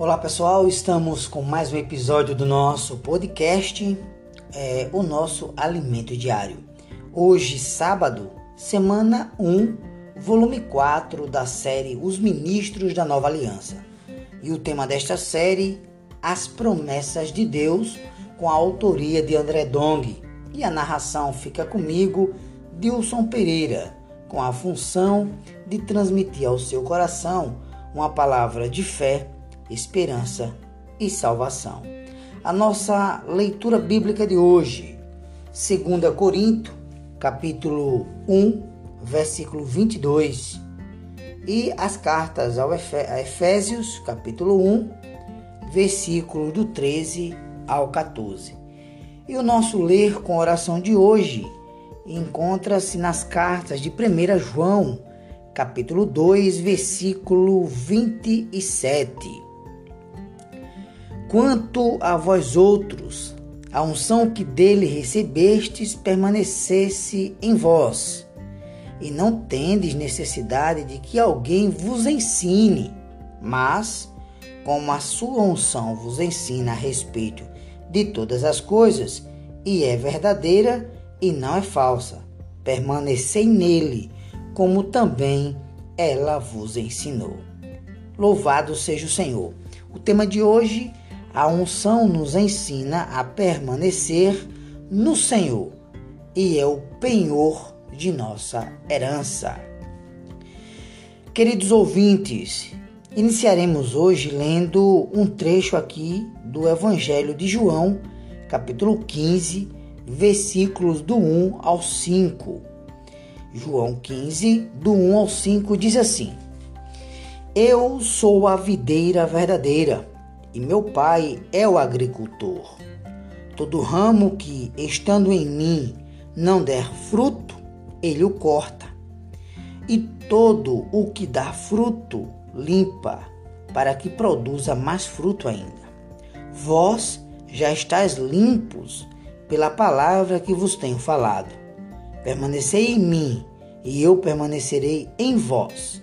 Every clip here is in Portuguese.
Olá pessoal, estamos com mais um episódio do nosso podcast, é, o nosso alimento diário. Hoje, sábado, semana 1, volume 4 da série Os Ministros da Nova Aliança. E o tema desta série, As Promessas de Deus, com a autoria de André Dong. E a narração fica comigo, Dilson Pereira, com a função de transmitir ao seu coração uma palavra de fé esperança e salvação. A nossa leitura bíblica de hoje, 2 Corinto, capítulo 1, versículo 22, e as cartas ao Efésios, capítulo 1, versículo do 13 ao 14. E o nosso ler com oração de hoje encontra-se nas cartas de 1 João, capítulo 2, versículo 27. Quanto a vós outros, a unção que dele recebestes permanecesse em vós, e não tendes necessidade de que alguém vos ensine, mas, como a sua unção vos ensina a respeito de todas as coisas, e é verdadeira e não é falsa, permanecei nele, como também ela vos ensinou. Louvado seja o Senhor. O tema de hoje a unção nos ensina a permanecer no Senhor e é o penhor de nossa herança. Queridos ouvintes, iniciaremos hoje lendo um trecho aqui do Evangelho de João, capítulo 15, versículos do 1 ao 5. João 15, do 1 ao 5 diz assim: Eu sou a videira verdadeira e meu pai é o agricultor. Todo ramo que, estando em mim, não der fruto, ele o corta. E todo o que dá fruto, limpa, para que produza mais fruto ainda. Vós já estáis limpos pela palavra que vos tenho falado. Permanecei em mim, e eu permanecerei em vós.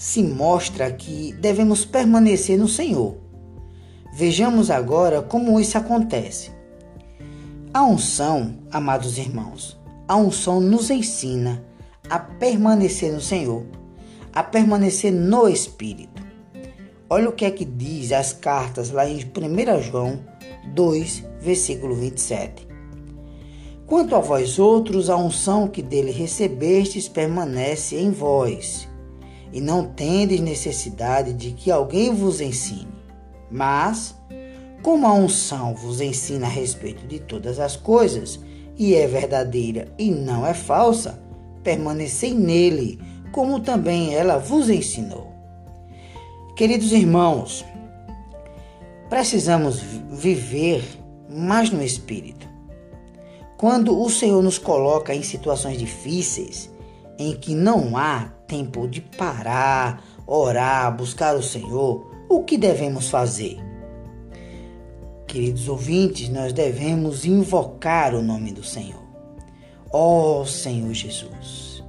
se mostra que devemos permanecer no Senhor. Vejamos agora como isso acontece. A unção, amados irmãos, a unção nos ensina a permanecer no Senhor, a permanecer no Espírito. Olha o que é que diz as cartas lá em 1 João 2, versículo 27. Quanto a vós outros, a unção que dele recebestes permanece em vós e não tendes necessidade de que alguém vos ensine. Mas, como a unção vos ensina a respeito de todas as coisas, e é verdadeira e não é falsa, permanecei nele, como também ela vos ensinou. Queridos irmãos, precisamos viver mais no Espírito. Quando o Senhor nos coloca em situações difíceis, em que não há tempo de parar, orar, buscar o Senhor, o que devemos fazer? Queridos ouvintes, nós devemos invocar o nome do Senhor. Ó oh, Senhor Jesus.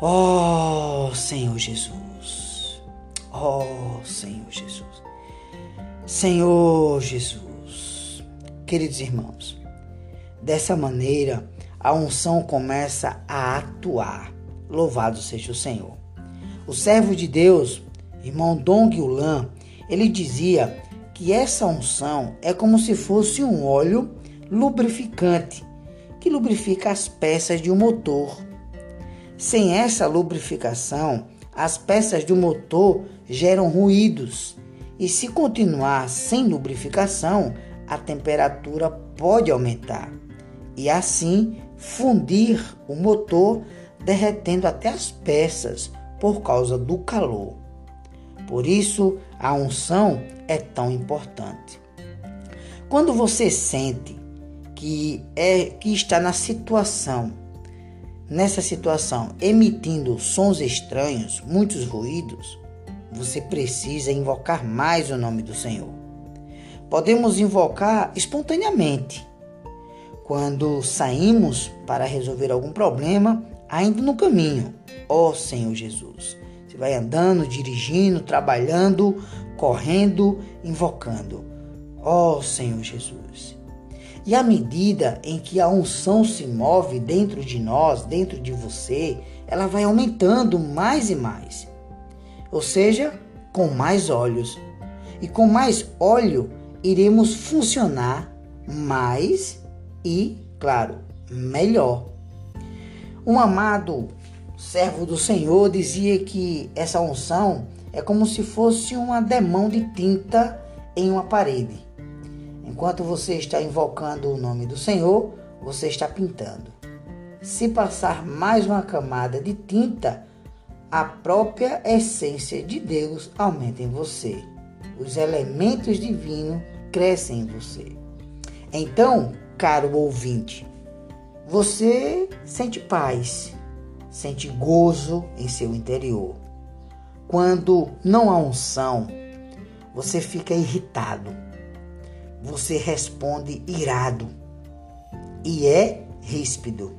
Ó oh, Senhor Jesus. Ó oh, Senhor Jesus. Senhor Jesus. Queridos irmãos, dessa maneira a unção começa a atuar. Louvado seja o Senhor. O servo de Deus, irmão Dong Yulan, ele dizia que essa unção é como se fosse um óleo lubrificante que lubrifica as peças de um motor. Sem essa lubrificação, as peças do motor geram ruídos e se continuar sem lubrificação, a temperatura pode aumentar e assim fundir o motor, derretendo até as peças por causa do calor. Por isso, a unção é tão importante. Quando você sente que é que está na situação, nessa situação, emitindo sons estranhos, muitos ruídos, você precisa invocar mais o nome do Senhor. Podemos invocar espontaneamente. Quando saímos para resolver algum problema, ainda no caminho, ó oh, Senhor Jesus. Você vai andando, dirigindo, trabalhando, correndo, invocando. Ó oh, Senhor Jesus. E à medida em que a unção se move dentro de nós, dentro de você, ela vai aumentando mais e mais. Ou seja, com mais olhos. E com mais óleo, iremos funcionar mais e, claro, melhor. Um amado servo do Senhor dizia que essa unção é como se fosse uma demão de tinta em uma parede. Enquanto você está invocando o nome do Senhor, você está pintando. Se passar mais uma camada de tinta, a própria essência de Deus aumenta em você. Os elementos divinos crescem em você. Então, caro ouvinte, você sente paz, sente gozo em seu interior. Quando não há unção, você fica irritado, você responde irado e é ríspido.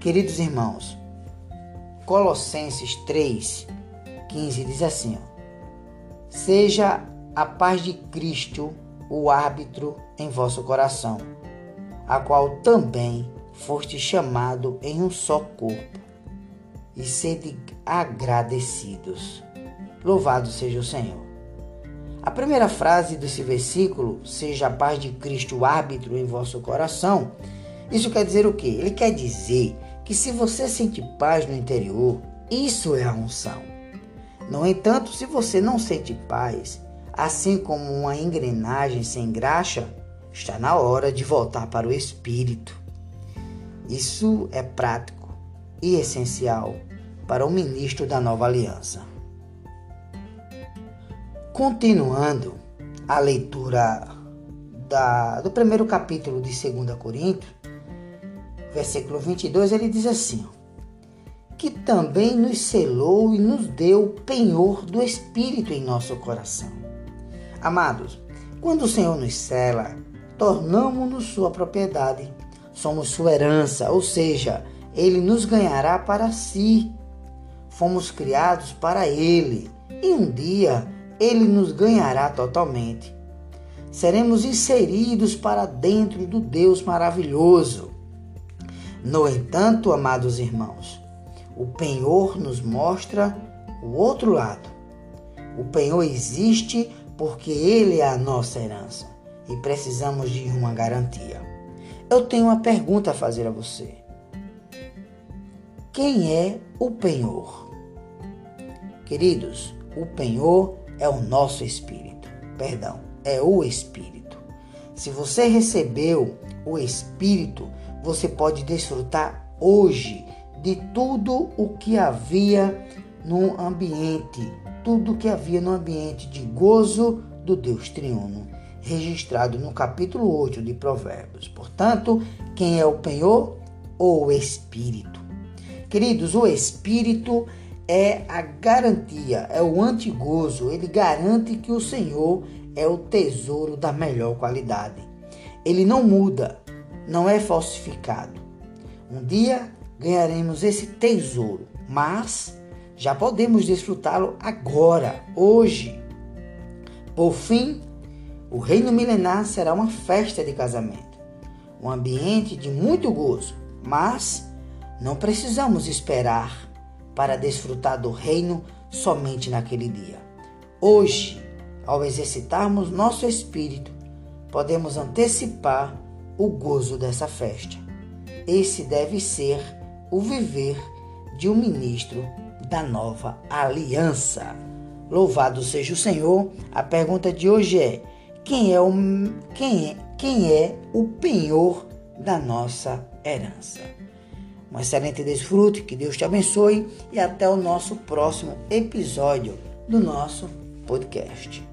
Queridos irmãos, Colossenses 3, 15 diz assim: ó, Seja a paz de Cristo o árbitro em vosso coração, a qual também foste chamado em um só corpo, e sede agradecidos. Louvado seja o Senhor. A primeira frase desse versículo, seja a paz de Cristo árbitro em vosso coração, isso quer dizer o quê? Ele quer dizer que se você sente paz no interior, isso é a unção. No entanto, se você não sente paz, assim como uma engrenagem sem graxa, está na hora de voltar para o espírito. Isso é prático e essencial para o ministro da nova aliança. Continuando a leitura da, do primeiro capítulo de 2 Coríntios, versículo 22, ele diz assim: Que também nos selou e nos deu penhor do Espírito em nosso coração. Amados, quando o Senhor nos cela, tornamos-nos sua propriedade, somos sua herança, ou seja, ele nos ganhará para si. Fomos criados para ele e um dia ele nos ganhará totalmente. Seremos inseridos para dentro do Deus maravilhoso. No entanto, amados irmãos, o penhor nos mostra o outro lado. O penhor existe porque ele é a nossa herança e precisamos de uma garantia. Eu tenho uma pergunta a fazer a você. Quem é o penhor? Queridos, o penhor é o nosso espírito. Perdão, é o espírito. Se você recebeu o espírito, você pode desfrutar hoje de tudo o que havia no ambiente, tudo o que havia no ambiente de gozo do Deus triuno, registrado no capítulo 8 de Provérbios. Portanto, quem é o penhor? O espírito. Queridos, o espírito é a garantia, é o antigozo. Ele garante que o Senhor é o tesouro da melhor qualidade. Ele não muda, não é falsificado. Um dia ganharemos esse tesouro, mas já podemos desfrutá-lo agora, hoje. Por fim, o reino milenar será uma festa de casamento, um ambiente de muito gozo, mas não precisamos esperar para desfrutar do reino somente naquele dia. Hoje, ao exercitarmos nosso espírito, podemos antecipar o gozo dessa festa. Esse deve ser o viver de um ministro da nova aliança. Louvado seja o Senhor. A pergunta de hoje é: quem é o quem é, quem é o penhor da nossa herança? Um excelente desfrute, que Deus te abençoe e até o nosso próximo episódio do nosso podcast.